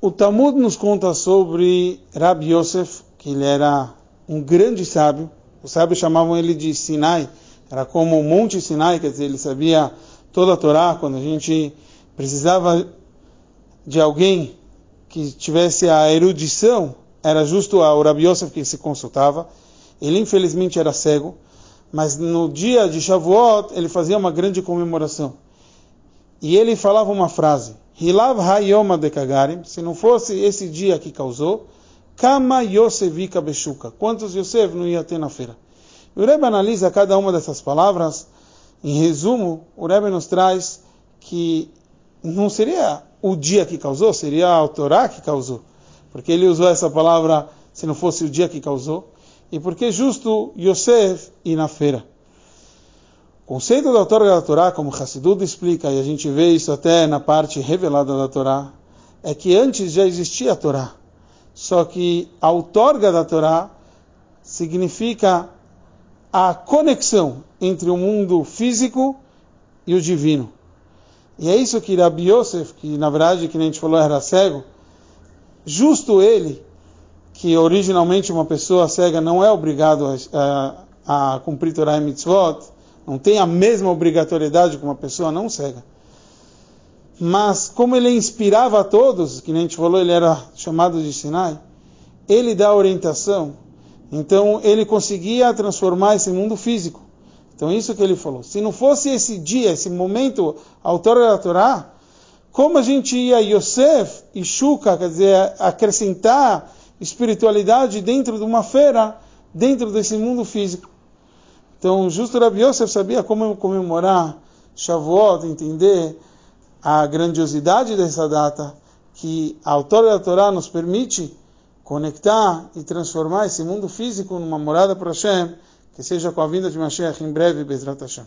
O Talmud nos conta sobre Rabbi Yosef, que ele era um grande sábio. Os sábios chamavam ele de Sinai, era como o Monte Sinai, quer dizer, ele sabia toda a Torá. Quando a gente precisava de alguém que tivesse a erudição, era justo o Rabbi Yosef que se consultava. Ele infelizmente era cego, mas no dia de Shavuot ele fazia uma grande comemoração. E ele falava uma frase: Hilav Hayoma de Kagarim, se não fosse esse dia que causou, Kama Yosevika Beshuka. Quantos Yosef não ia ter na feira? O Rebbe analisa cada uma dessas palavras. Em resumo, o Rebbe nos traz que não seria o dia que causou, seria a Torá que causou. Porque ele usou essa palavra se não fosse o dia que causou. E porque justo Yosef ir na feira. Conceito da outorga da Torá, como Hassidut explica, e a gente vê isso até na parte revelada da Torá, é que antes já existia a Torá. Só que a outorga da Torá significa a conexão entre o mundo físico e o divino. E é isso que Rabi Yosef, que na verdade, que a gente falou, era cego, justo ele, que originalmente uma pessoa cega não é obrigado a, a, a cumprir Torah e Mitzvot, não tem a mesma obrigatoriedade que uma pessoa não cega. Mas como ele inspirava a todos, que nem a gente falou, ele era chamado de Sinai, ele dá orientação. Então ele conseguia transformar esse mundo físico. Então isso que ele falou. Se não fosse esse dia, esse momento, autor da Torá, como a gente ia Yosef e Shuka, quer dizer, acrescentar espiritualidade dentro de uma feira, dentro desse mundo físico. Então, justo Rabi Yosef sabia como comemorar Shavuot, entender a grandiosidade dessa data, que a autora da Torá nos permite conectar e transformar esse mundo físico numa morada para Hashem, que seja com a vinda de Mashiach em breve, Bezrat Hashem.